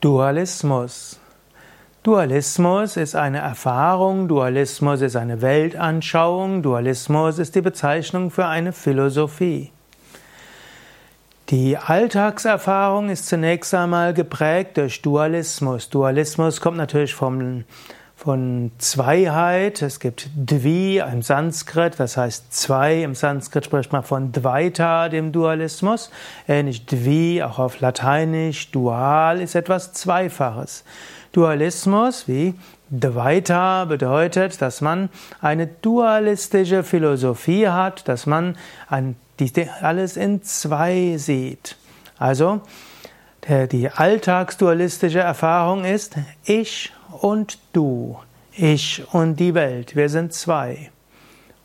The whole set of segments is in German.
Dualismus. Dualismus ist eine Erfahrung, Dualismus ist eine Weltanschauung, Dualismus ist die Bezeichnung für eine Philosophie. Die Alltagserfahrung ist zunächst einmal geprägt durch Dualismus. Dualismus kommt natürlich vom von Zweiheit. Es gibt Dvi im Sanskrit, das heißt zwei. Im Sanskrit spricht man von Dvaita, dem Dualismus. Ähnlich Dvi, auch auf Lateinisch, dual ist etwas Zweifaches. Dualismus wie Dvaita bedeutet, dass man eine dualistische Philosophie hat, dass man alles in zwei sieht. Also, die alltagsdualistische Erfahrung ist ich und du, ich und die Welt, wir sind zwei.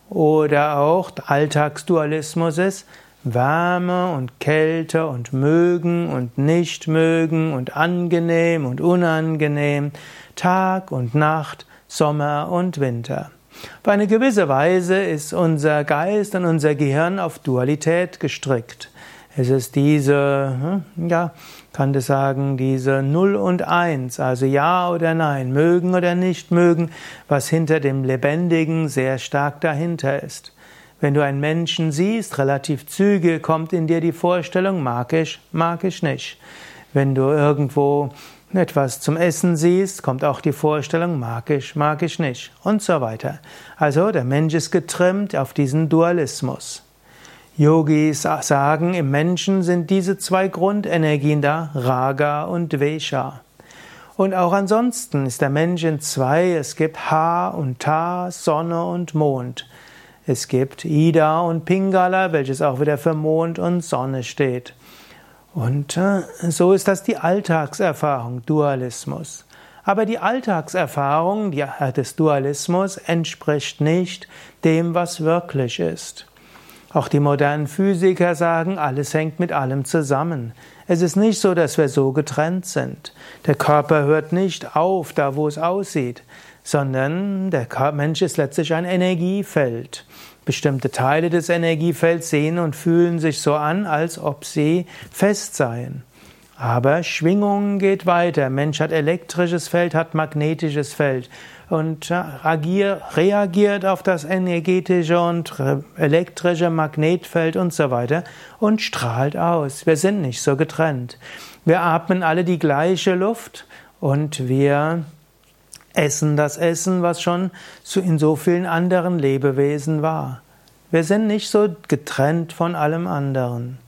Oder auch Alltagsdualismus ist Wärme und Kälte und mögen und nicht mögen und angenehm und unangenehm, Tag und Nacht, Sommer und Winter. Auf eine gewisse Weise ist unser Geist und unser Gehirn auf Dualität gestrickt. Es ist diese, hm, ja, kann das sagen, diese Null und Eins, also Ja oder Nein, mögen oder nicht mögen, was hinter dem Lebendigen sehr stark dahinter ist. Wenn du einen Menschen siehst, relativ zügig kommt in dir die Vorstellung, mag ich, mag ich nicht. Wenn du irgendwo etwas zum Essen siehst, kommt auch die Vorstellung, mag ich, mag ich nicht und so weiter. Also der Mensch ist getrimmt auf diesen Dualismus. Yogis sagen, im Menschen sind diese zwei Grundenergien da, Raga und Dvesha. Und auch ansonsten ist der Mensch in zwei, es gibt Ha und Ta, Sonne und Mond. Es gibt Ida und Pingala, welches auch wieder für Mond und Sonne steht. Und äh, so ist das die Alltagserfahrung, Dualismus. Aber die Alltagserfahrung des Dualismus entspricht nicht dem, was wirklich ist. Auch die modernen Physiker sagen, alles hängt mit allem zusammen. Es ist nicht so, dass wir so getrennt sind. Der Körper hört nicht auf, da wo es aussieht, sondern der Mensch ist letztlich ein Energiefeld. Bestimmte Teile des Energiefelds sehen und fühlen sich so an, als ob sie fest seien. Aber Schwingung geht weiter. Mensch hat elektrisches Feld, hat magnetisches Feld und reagiert auf das energetische und elektrische Magnetfeld und so weiter und strahlt aus. Wir sind nicht so getrennt. Wir atmen alle die gleiche Luft und wir essen das Essen, was schon in so vielen anderen Lebewesen war. Wir sind nicht so getrennt von allem anderen.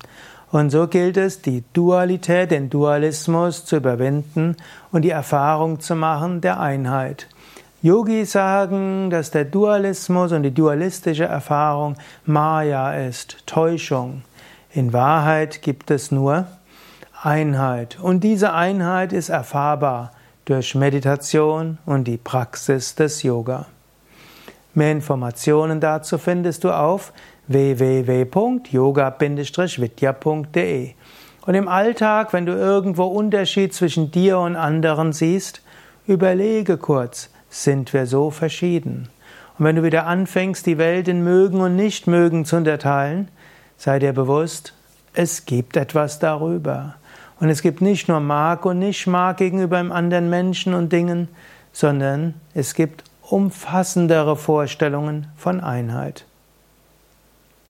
Und so gilt es, die Dualität, den Dualismus zu überwinden und die Erfahrung zu machen der Einheit. Yogis sagen, dass der Dualismus und die dualistische Erfahrung Maya ist, Täuschung. In Wahrheit gibt es nur Einheit. Und diese Einheit ist erfahrbar durch Meditation und die Praxis des Yoga. Mehr Informationen dazu findest du auf www.yoga-vidya.de. Und im Alltag, wenn du irgendwo Unterschied zwischen dir und anderen siehst, überlege kurz, sind wir so verschieden? Und wenn du wieder anfängst, die Welt in mögen und nicht mögen zu unterteilen, sei dir bewusst, es gibt etwas darüber. Und es gibt nicht nur mag und nicht mag gegenüber anderen Menschen und Dingen, sondern es gibt umfassendere Vorstellungen von Einheit.